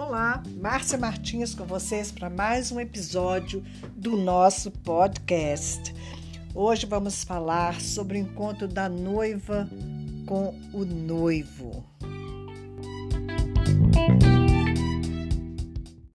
Olá, Márcia Martins com vocês para mais um episódio do nosso podcast. Hoje vamos falar sobre o encontro da noiva com o noivo.